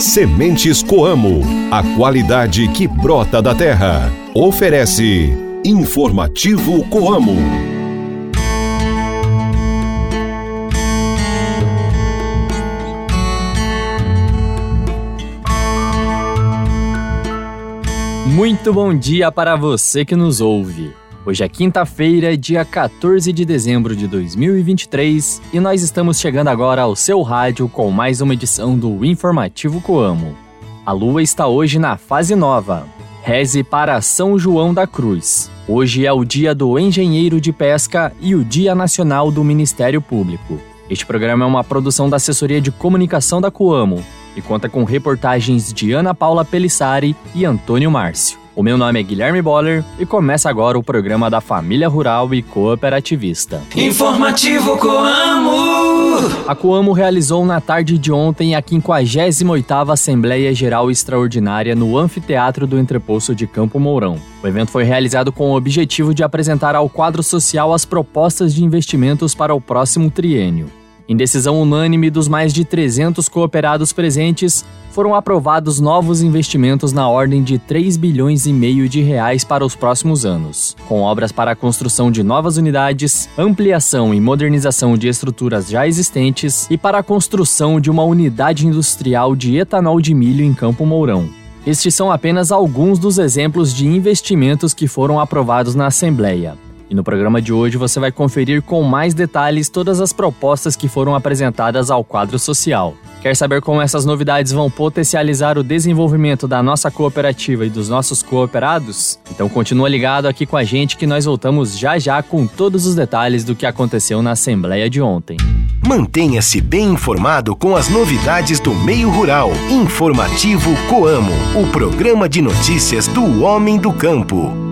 Sementes Coamo, a qualidade que brota da terra. Oferece Informativo Coamo. Muito bom dia para você que nos ouve. Hoje é quinta-feira, dia 14 de dezembro de 2023, e nós estamos chegando agora ao seu rádio com mais uma edição do Informativo Coamo. A lua está hoje na fase nova. Reze para São João da Cruz. Hoje é o dia do engenheiro de pesca e o Dia Nacional do Ministério Público. Este programa é uma produção da Assessoria de Comunicação da Coamo e conta com reportagens de Ana Paula Pelissari e Antônio Márcio. O meu nome é Guilherme Boller e começa agora o programa da Família Rural e Cooperativista. Informativo Coamo! A Coamo realizou na tarde de ontem a 58ª Assembleia Geral Extraordinária no Anfiteatro do Entreposto de Campo Mourão. O evento foi realizado com o objetivo de apresentar ao quadro social as propostas de investimentos para o próximo triênio. Em decisão unânime dos mais de 300 cooperados presentes, foram aprovados novos investimentos na ordem de 3 bilhões e meio de reais para os próximos anos, com obras para a construção de novas unidades, ampliação e modernização de estruturas já existentes e para a construção de uma unidade industrial de etanol de milho em Campo Mourão. Estes são apenas alguns dos exemplos de investimentos que foram aprovados na Assembleia. E no programa de hoje você vai conferir com mais detalhes todas as propostas que foram apresentadas ao quadro social. Quer saber como essas novidades vão potencializar o desenvolvimento da nossa cooperativa e dos nossos cooperados? Então continua ligado aqui com a gente que nós voltamos já já com todos os detalhes do que aconteceu na Assembleia de ontem. Mantenha-se bem informado com as novidades do meio rural. Informativo Coamo, o programa de notícias do homem do campo.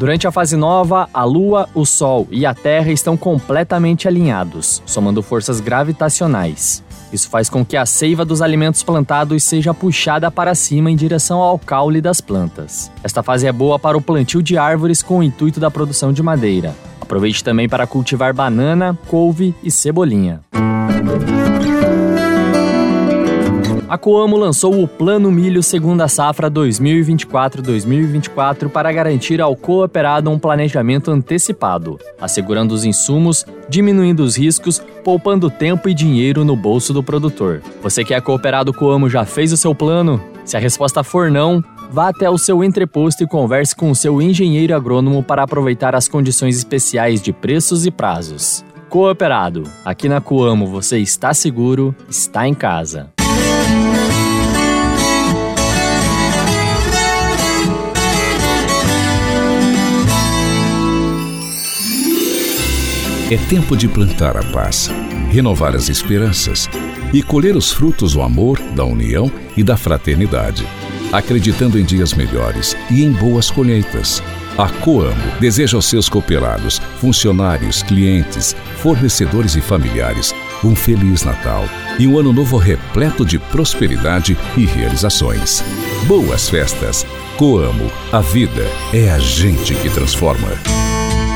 Durante a fase nova, a Lua, o Sol e a Terra estão completamente alinhados, somando forças gravitacionais. Isso faz com que a seiva dos alimentos plantados seja puxada para cima em direção ao caule das plantas. Esta fase é boa para o plantio de árvores com o intuito da produção de madeira. Aproveite também para cultivar banana, couve e cebolinha. A Coamo lançou o Plano Milho Segunda Safra 2024-2024 para garantir ao cooperado um planejamento antecipado, assegurando os insumos, diminuindo os riscos, poupando tempo e dinheiro no bolso do produtor. Você que é cooperado Coamo já fez o seu plano? Se a resposta for não, vá até o seu entreposto e converse com o seu engenheiro agrônomo para aproveitar as condições especiais de preços e prazos. Cooperado, aqui na Coamo você está seguro, está em casa. É tempo de plantar a paz, renovar as esperanças e colher os frutos do amor, da união e da fraternidade, acreditando em dias melhores e em boas colheitas. A Coamo deseja aos seus cooperados, funcionários, clientes, fornecedores e familiares um feliz Natal e um ano novo repleto de prosperidade e realizações. Boas festas! Coamo, a vida é a gente que transforma.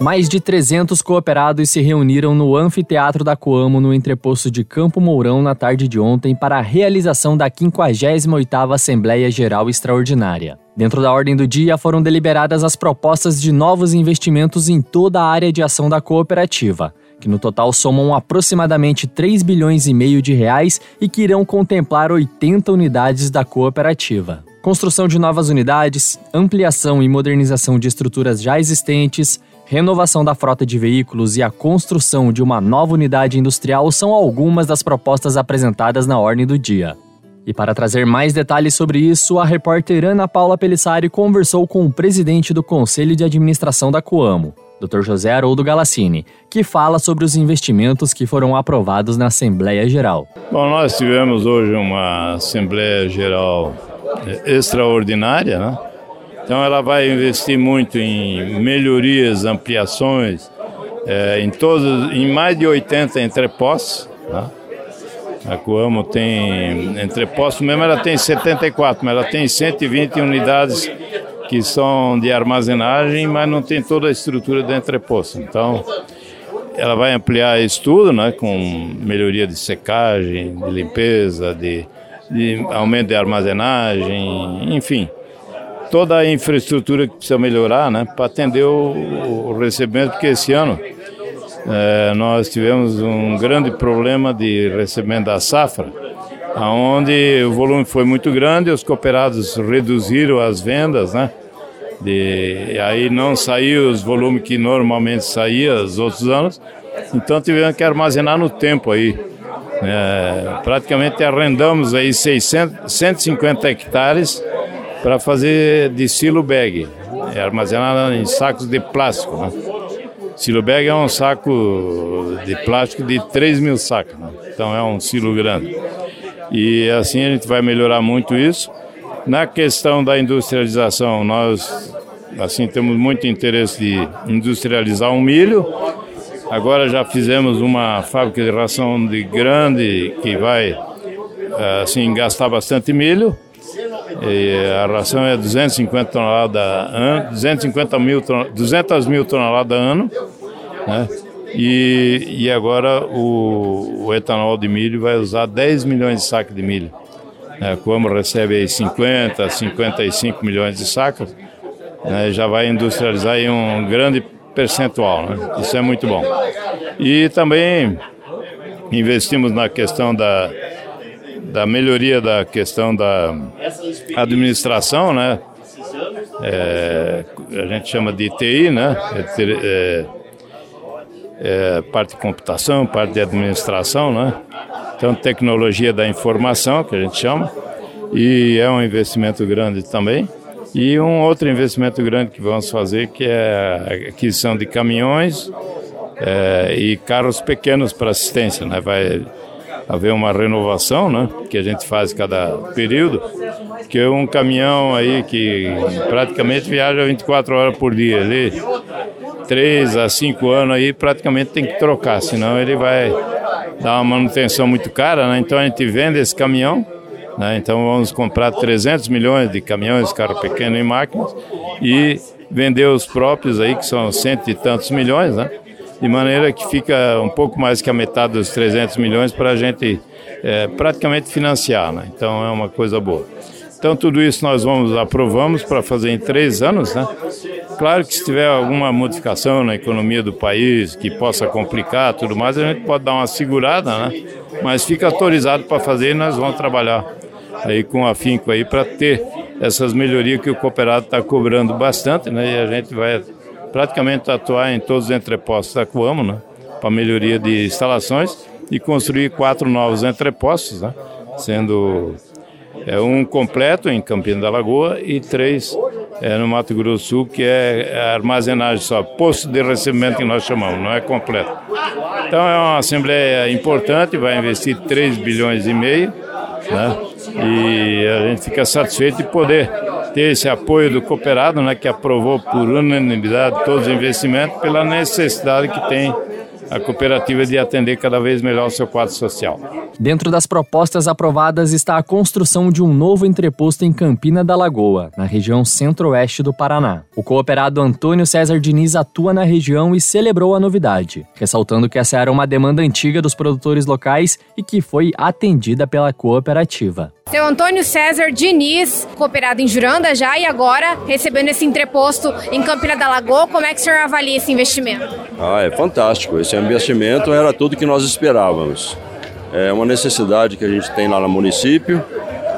Mais de 300 cooperados se reuniram no anfiteatro da Coamo no entreposto de Campo Mourão na tarde de ontem para a realização da 58ª Assembleia Geral Extraordinária. Dentro da ordem do dia foram deliberadas as propostas de novos investimentos em toda a área de ação da cooperativa, que no total somam aproximadamente 3 bilhões e meio de reais e que irão contemplar 80 unidades da cooperativa. Construção de novas unidades, ampliação e modernização de estruturas já existentes, renovação da frota de veículos e a construção de uma nova unidade industrial são algumas das propostas apresentadas na ordem do dia. E para trazer mais detalhes sobre isso, a repórter Ana Paula Pelissari conversou com o presidente do Conselho de Administração da Coamo, Dr. José Haroldo Galassini, que fala sobre os investimentos que foram aprovados na Assembleia Geral. Bom, nós tivemos hoje uma Assembleia Geral eh, extraordinária, né? Então ela vai investir muito em melhorias, ampliações, é, em todos, em mais de 80 entrepostos. Né? A Coamo tem entrepostos mesmo, ela tem 74, mas ela tem 120 unidades que são de armazenagem, mas não tem toda a estrutura do entreposto. Então, ela vai ampliar isso tudo, né, com melhoria de secagem, de limpeza, de, de aumento de armazenagem, enfim, toda a infraestrutura que precisa melhorar, né, para atender o, o, recebimento, porque esse ano é, nós tivemos um grande problema de recebimento da safra, onde o volume foi muito grande, os cooperados reduziram as vendas, né? De, aí não saiu os volumes que normalmente saía os outros anos, então tivemos que armazenar no tempo aí. É, praticamente arrendamos aí 600, 150 hectares para fazer de silo bag, é armazenado em sacos de plástico. Né? Silo bag é um saco de plástico de 3 mil sacos, né? então é um silo grande. E assim a gente vai melhorar muito isso. Na questão da industrialização, nós assim temos muito interesse de industrializar o milho. Agora já fizemos uma fábrica de ração de grande que vai assim gastar bastante milho. E a ração é 250 toneladas ano, 250 mil, 200 mil toneladas ano, né? E, e agora o, o, etanol de milho vai usar 10 milhões de sacos de milho. É, como recebe aí 50, 55 milhões de sacos, né, já vai industrializar aí um grande percentual. Né? Isso é muito bom. E também investimos na questão da, da melhoria da questão da administração, né? É, a gente chama de TI, né? É, é, é, parte de computação, parte de administração, né? Então, tecnologia da informação, que a gente chama, e é um investimento grande também. E um outro investimento grande que vamos fazer, que é a aquisição de caminhões é, e carros pequenos para assistência, né? Vai haver uma renovação, né? Que a gente faz cada período, que é um caminhão aí que praticamente viaja 24 horas por dia. Ele três a cinco anos aí praticamente tem que trocar, senão ele vai dar uma manutenção muito cara, né? Então a gente vende esse caminhão, né? Então vamos comprar 300 milhões de caminhões, carro pequeno e máquinas e vender os próprios aí que são cento e tantos milhões, né? De maneira que fica um pouco mais que a metade dos 300 milhões para a gente é, praticamente financiar, né? Então é uma coisa boa. Então tudo isso nós vamos aprovamos para fazer em três anos, né? Claro que se tiver alguma modificação na economia do país que possa complicar tudo mais, a gente pode dar uma segurada, né? Mas fica autorizado para fazer e nós vamos trabalhar aí com afinco aí para ter essas melhorias que o cooperado está cobrando bastante, né? E a gente vai praticamente atuar em todos os entrepostos da Coamo, né? Para melhoria de instalações e construir quatro novos entrepostos, né? Sendo é, um completo em Campina da Lagoa e três é, no Mato Grosso do Sul, que é armazenagem só, posto de recebimento que nós chamamos, não é completo. Então é uma assembleia importante, vai investir 3 bilhões e meio, né? E a gente fica satisfeito de poder ter esse apoio do cooperado, né, que aprovou por unanimidade todos os investimentos pela necessidade que tem a cooperativa de atender cada vez melhor o seu quadro social. Dentro das propostas aprovadas está a construção de um novo entreposto em Campina da Lagoa, na região centro-oeste do Paraná. O cooperado Antônio César Diniz atua na região e celebrou a novidade, ressaltando que essa era uma demanda antiga dos produtores locais e que foi atendida pela cooperativa. Seu Antônio César Diniz, cooperado em Juranda já e agora recebendo esse entreposto em Campina da Lagoa, como é que o senhor avalia esse investimento? Ah, é fantástico. Esse investimento era tudo que nós esperávamos. É uma necessidade que a gente tem lá no município.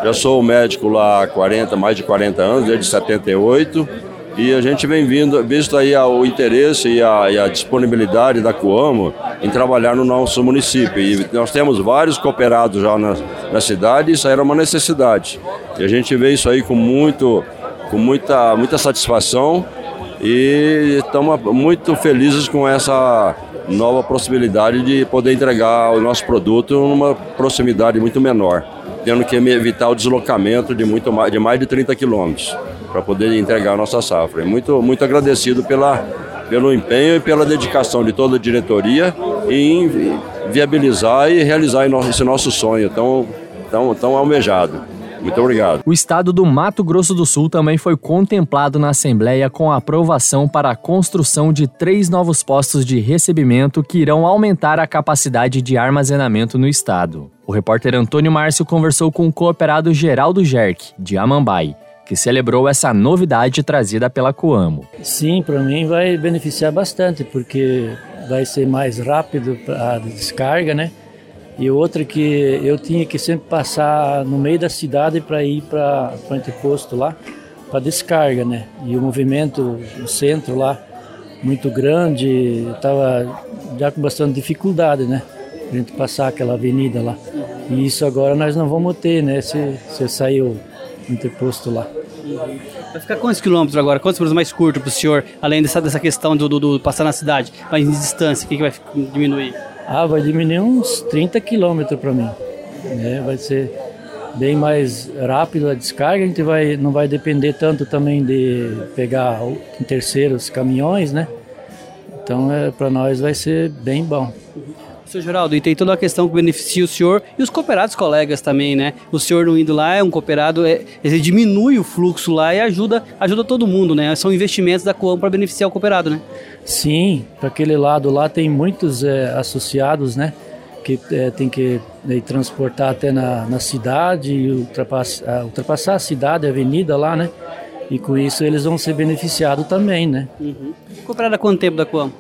Já sou médico lá há 40, mais de 40 anos, desde 78. E a gente vem vindo, visto aí o interesse e a, e a disponibilidade da Coamo em trabalhar no nosso município. E nós temos vários cooperados já na, na cidade, isso era uma necessidade. E a gente vê isso aí com, muito, com muita, muita satisfação e estamos muito felizes com essa nova possibilidade de poder entregar o nosso produto numa proximidade muito menor, tendo que evitar o deslocamento de, muito mais, de mais de 30 quilômetros para poder entregar a nossa safra. Muito, muito agradecido pela, pelo empenho e pela dedicação de toda a diretoria em viabilizar e realizar esse nosso sonho tão, tão, tão almejado. Muito obrigado. O estado do Mato Grosso do Sul também foi contemplado na Assembleia com a aprovação para a construção de três novos postos de recebimento que irão aumentar a capacidade de armazenamento no estado. O repórter Antônio Márcio conversou com o cooperado Geraldo Jerk, de Amambai, que celebrou essa novidade trazida pela Coamo. Sim, para mim vai beneficiar bastante, porque vai ser mais rápido a descarga, né? E outra que eu tinha que sempre passar no meio da cidade para ir para o anteposto lá, para descarga, né? E o movimento no centro lá, muito grande, estava já com bastante dificuldade, né? A gente passar aquela avenida lá. E isso agora nós não vamos ter, né? Se, se sair o interposto lá. Vai ficar quantos quilômetros agora? Quantos quilômetros mais curto para o senhor, além dessa, dessa questão do, do, do, passar na cidade, mais em distância? O que, que vai diminuir? Ah, vai diminuir uns 30 quilômetros para mim. Né? Vai ser bem mais rápido a descarga, a gente vai, não vai depender tanto também de pegar em terceiros caminhões, né? Então, é, para nós vai ser bem bom. Seu Geraldo, e tem toda a questão que beneficia o senhor e os cooperados colegas também, né? O senhor não indo lá é um cooperado, é, ele diminui o fluxo lá e ajuda, ajuda todo mundo, né? São investimentos da Coam para beneficiar o cooperado, né? Sim, para aquele lado lá tem muitos é, associados, né? Que é, tem que né, transportar até na, na cidade ultrapassar, ultrapassar a cidade, a avenida lá, né? E com isso eles vão ser beneficiados também, né? Uhum. Cooperado há quanto tempo da Coam?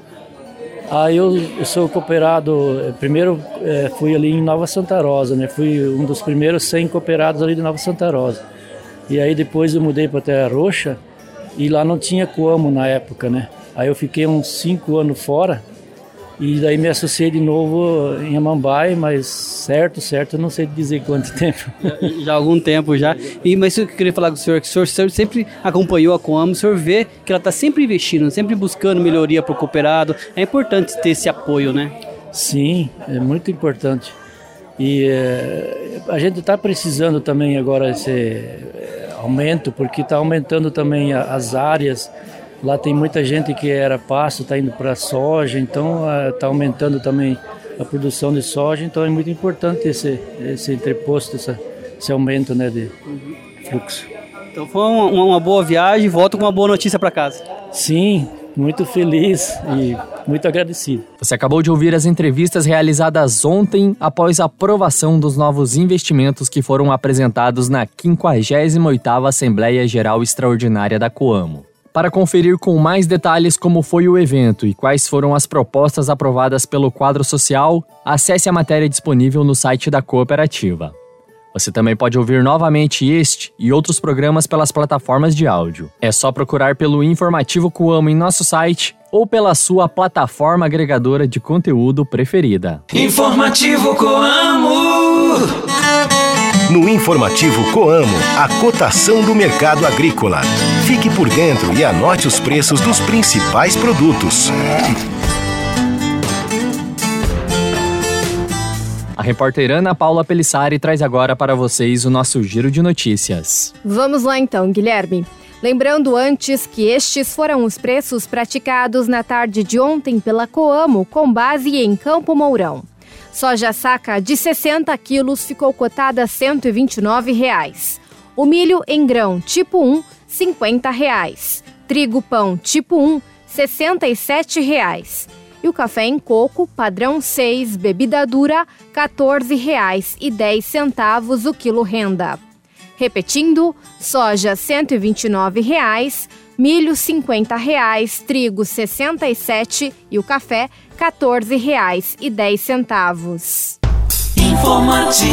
Ah, eu, eu sou cooperado, eh, primeiro é, fui ali em Nova Santa Rosa, né? Fui um dos primeiros 100 cooperados ali de Nova Santa Rosa. E aí depois eu mudei para Terra Roxa e lá não tinha como na época, né? Aí eu fiquei uns cinco anos fora e daí me associei de novo em Amambai, mas certo, certo, eu não sei dizer quanto tempo. Já, já há algum tempo já. E, mas eu queria falar com o senhor, que o senhor sempre acompanhou a Coamo, o senhor vê que ela está sempre investindo, sempre buscando melhoria para o cooperado. É importante ter esse apoio, né? Sim, é muito importante. E é, a gente está precisando também agora esse eh, aumento, porque está aumentando também as áreas Lá tem muita gente que era pasto, está indo para soja, então está ah, aumentando também a produção de soja, então é muito importante esse, esse entreposto, esse, esse aumento né, de fluxo. Então foi uma, uma boa viagem, volto com uma boa notícia para casa. Sim, muito feliz e muito agradecido. Você acabou de ouvir as entrevistas realizadas ontem após a aprovação dos novos investimentos que foram apresentados na 58ª Assembleia Geral Extraordinária da Coamo. Para conferir com mais detalhes como foi o evento e quais foram as propostas aprovadas pelo quadro social, acesse a matéria disponível no site da cooperativa. Você também pode ouvir novamente este e outros programas pelas plataformas de áudio. É só procurar pelo Informativo Coamo em nosso site ou pela sua plataforma agregadora de conteúdo preferida. Informativo Coamo. No informativo Coamo, a cotação do mercado agrícola. Fique por dentro e anote os preços dos principais produtos. A repórter Ana Paula Pelissari traz agora para vocês o nosso giro de notícias. Vamos lá então, Guilherme. Lembrando antes que estes foram os preços praticados na tarde de ontem pela Coamo, com base em Campo Mourão. Soja saca de 60 quilos ficou cotada a 129 reais. O milho em grão tipo 1, 50 reais. Trigo pão tipo 1, 67 reais. E o café em coco, padrão 6, bebida dura, R$ 14,10 o quilo renda. Repetindo, soja 129 reais, milho 50 reais, trigo R$ 67 e o café R$ 14,10. Informativo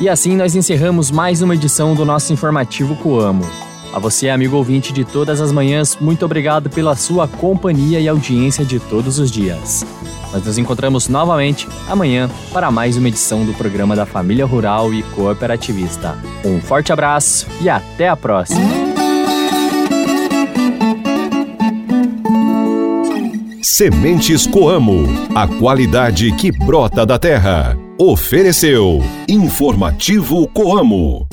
E assim nós encerramos mais uma edição do nosso informativo Coamo. A você, amigo ouvinte de todas as manhãs, muito obrigado pela sua companhia e audiência de todos os dias. Nós nos encontramos novamente amanhã para mais uma edição do programa da Família Rural e Cooperativista. Um forte abraço e até a próxima! Sementes Coamo, a qualidade que brota da terra. Ofereceu Informativo Coamo.